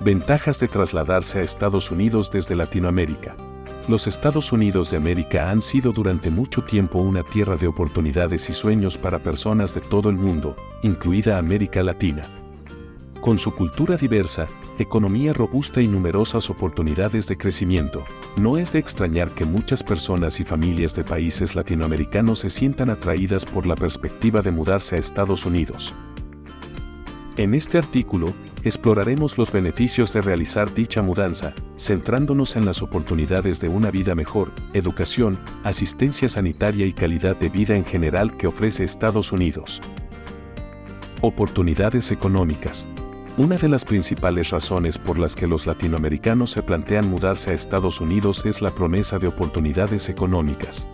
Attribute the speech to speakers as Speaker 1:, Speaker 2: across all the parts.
Speaker 1: Ventajas de trasladarse a Estados Unidos desde Latinoamérica. Los Estados Unidos de América han sido durante mucho tiempo una tierra de oportunidades y sueños para personas de todo el mundo, incluida América Latina. Con su cultura diversa, economía robusta y numerosas oportunidades de crecimiento, no es de extrañar que muchas personas y familias de países latinoamericanos se sientan atraídas por la perspectiva de mudarse a Estados Unidos. En este artículo, exploraremos los beneficios de realizar dicha mudanza, centrándonos en las oportunidades de una vida mejor, educación, asistencia sanitaria y calidad de vida en general que ofrece Estados Unidos. Oportunidades económicas. Una de las principales razones por las que los latinoamericanos se plantean mudarse a Estados Unidos es la promesa de oportunidades económicas.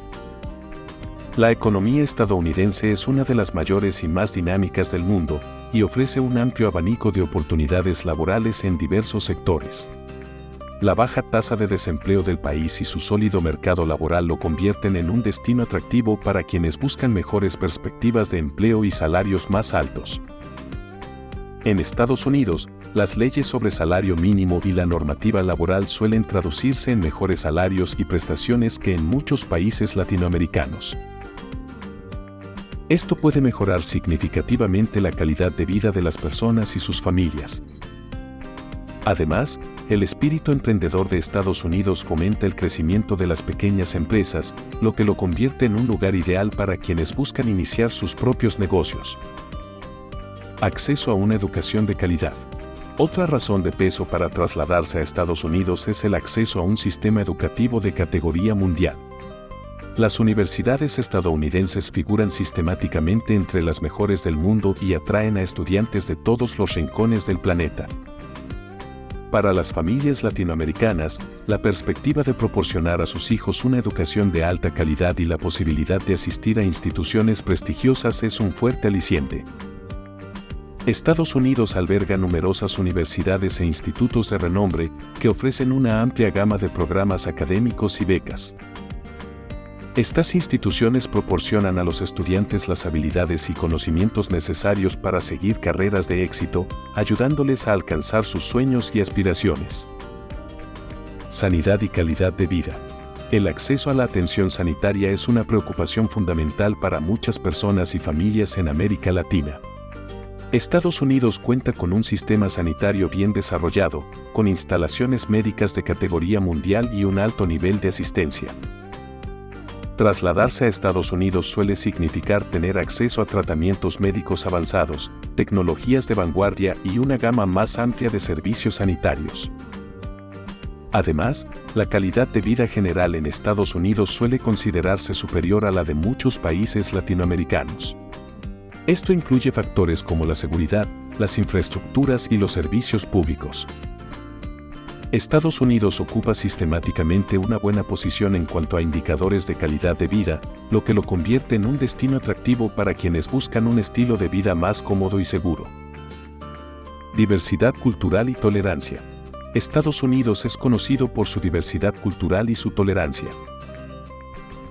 Speaker 1: La economía estadounidense es una de las mayores y más dinámicas del mundo, y ofrece un amplio abanico de oportunidades laborales en diversos sectores. La baja tasa de desempleo del país y su sólido mercado laboral lo convierten en un destino atractivo para quienes buscan mejores perspectivas de empleo y salarios más altos. En Estados Unidos, las leyes sobre salario mínimo y la normativa laboral suelen traducirse en mejores salarios y prestaciones que en muchos países latinoamericanos. Esto puede mejorar significativamente la calidad de vida de las personas y sus familias. Además, el espíritu emprendedor de Estados Unidos fomenta el crecimiento de las pequeñas empresas, lo que lo convierte en un lugar ideal para quienes buscan iniciar sus propios negocios. Acceso a una educación de calidad. Otra razón de peso para trasladarse a Estados Unidos es el acceso a un sistema educativo de categoría mundial. Las universidades estadounidenses figuran sistemáticamente entre las mejores del mundo y atraen a estudiantes de todos los rincones del planeta. Para las familias latinoamericanas, la perspectiva de proporcionar a sus hijos una educación de alta calidad y la posibilidad de asistir a instituciones prestigiosas es un fuerte aliciente. Estados Unidos alberga numerosas universidades e institutos de renombre que ofrecen una amplia gama de programas académicos y becas. Estas instituciones proporcionan a los estudiantes las habilidades y conocimientos necesarios para seguir carreras de éxito, ayudándoles a alcanzar sus sueños y aspiraciones. Sanidad y calidad de vida. El acceso a la atención sanitaria es una preocupación fundamental para muchas personas y familias en América Latina. Estados Unidos cuenta con un sistema sanitario bien desarrollado, con instalaciones médicas de categoría mundial y un alto nivel de asistencia. Trasladarse a Estados Unidos suele significar tener acceso a tratamientos médicos avanzados, tecnologías de vanguardia y una gama más amplia de servicios sanitarios. Además, la calidad de vida general en Estados Unidos suele considerarse superior a la de muchos países latinoamericanos. Esto incluye factores como la seguridad, las infraestructuras y los servicios públicos. Estados Unidos ocupa sistemáticamente una buena posición en cuanto a indicadores de calidad de vida, lo que lo convierte en un destino atractivo para quienes buscan un estilo de vida más cómodo y seguro. Diversidad cultural y tolerancia. Estados Unidos es conocido por su diversidad cultural y su tolerancia.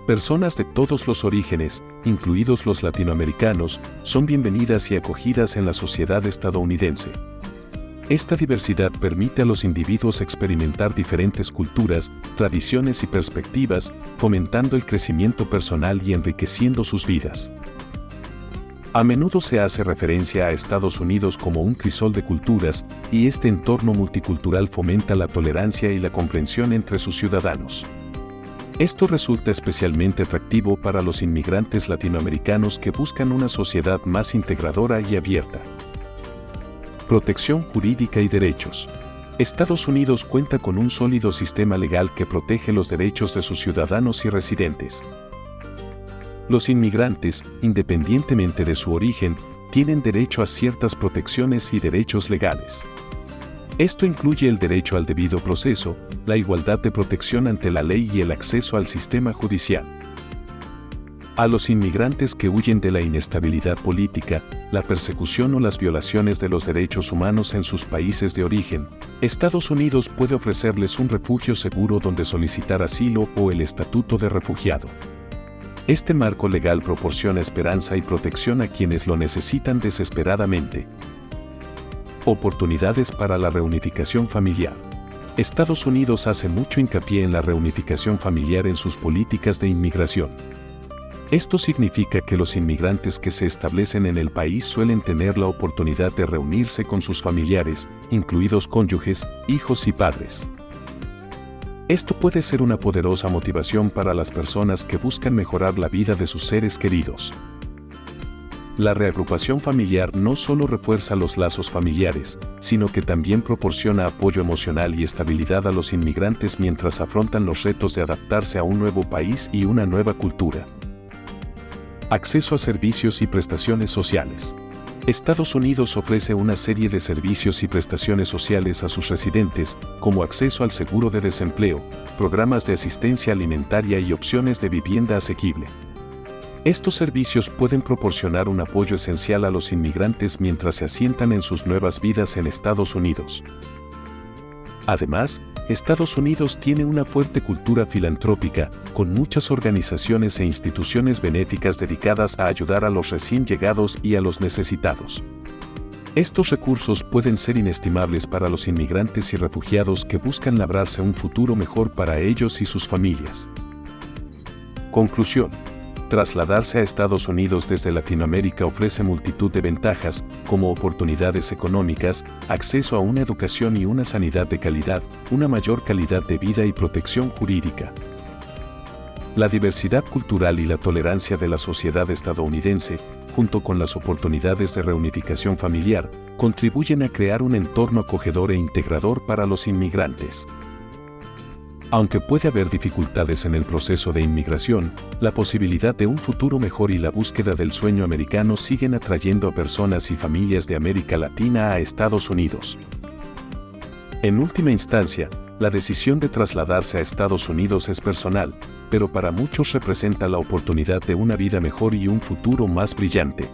Speaker 1: Personas de todos los orígenes, incluidos los latinoamericanos, son bienvenidas y acogidas en la sociedad estadounidense. Esta diversidad permite a los individuos experimentar diferentes culturas, tradiciones y perspectivas, fomentando el crecimiento personal y enriqueciendo sus vidas. A menudo se hace referencia a Estados Unidos como un crisol de culturas, y este entorno multicultural fomenta la tolerancia y la comprensión entre sus ciudadanos. Esto resulta especialmente atractivo para los inmigrantes latinoamericanos que buscan una sociedad más integradora y abierta. Protección jurídica y derechos. Estados Unidos cuenta con un sólido sistema legal que protege los derechos de sus ciudadanos y residentes. Los inmigrantes, independientemente de su origen, tienen derecho a ciertas protecciones y derechos legales. Esto incluye el derecho al debido proceso, la igualdad de protección ante la ley y el acceso al sistema judicial. A los inmigrantes que huyen de la inestabilidad política, la persecución o las violaciones de los derechos humanos en sus países de origen, Estados Unidos puede ofrecerles un refugio seguro donde solicitar asilo o el estatuto de refugiado. Este marco legal proporciona esperanza y protección a quienes lo necesitan desesperadamente. Oportunidades para la reunificación familiar. Estados Unidos hace mucho hincapié en la reunificación familiar en sus políticas de inmigración. Esto significa que los inmigrantes que se establecen en el país suelen tener la oportunidad de reunirse con sus familiares, incluidos cónyuges, hijos y padres. Esto puede ser una poderosa motivación para las personas que buscan mejorar la vida de sus seres queridos. La reagrupación familiar no solo refuerza los lazos familiares, sino que también proporciona apoyo emocional y estabilidad a los inmigrantes mientras afrontan los retos de adaptarse a un nuevo país y una nueva cultura. Acceso a servicios y prestaciones sociales. Estados Unidos ofrece una serie de servicios y prestaciones sociales a sus residentes, como acceso al seguro de desempleo, programas de asistencia alimentaria y opciones de vivienda asequible. Estos servicios pueden proporcionar un apoyo esencial a los inmigrantes mientras se asientan en sus nuevas vidas en Estados Unidos. Además, Estados Unidos tiene una fuerte cultura filantrópica, con muchas organizaciones e instituciones benéficas dedicadas a ayudar a los recién llegados y a los necesitados. Estos recursos pueden ser inestimables para los inmigrantes y refugiados que buscan labrarse un futuro mejor para ellos y sus familias. Conclusión Trasladarse a Estados Unidos desde Latinoamérica ofrece multitud de ventajas, como oportunidades económicas, acceso a una educación y una sanidad de calidad, una mayor calidad de vida y protección jurídica. La diversidad cultural y la tolerancia de la sociedad estadounidense, junto con las oportunidades de reunificación familiar, contribuyen a crear un entorno acogedor e integrador para los inmigrantes. Aunque puede haber dificultades en el proceso de inmigración, la posibilidad de un futuro mejor y la búsqueda del sueño americano siguen atrayendo a personas y familias de América Latina a Estados Unidos. En última instancia, la decisión de trasladarse a Estados Unidos es personal, pero para muchos representa la oportunidad de una vida mejor y un futuro más brillante.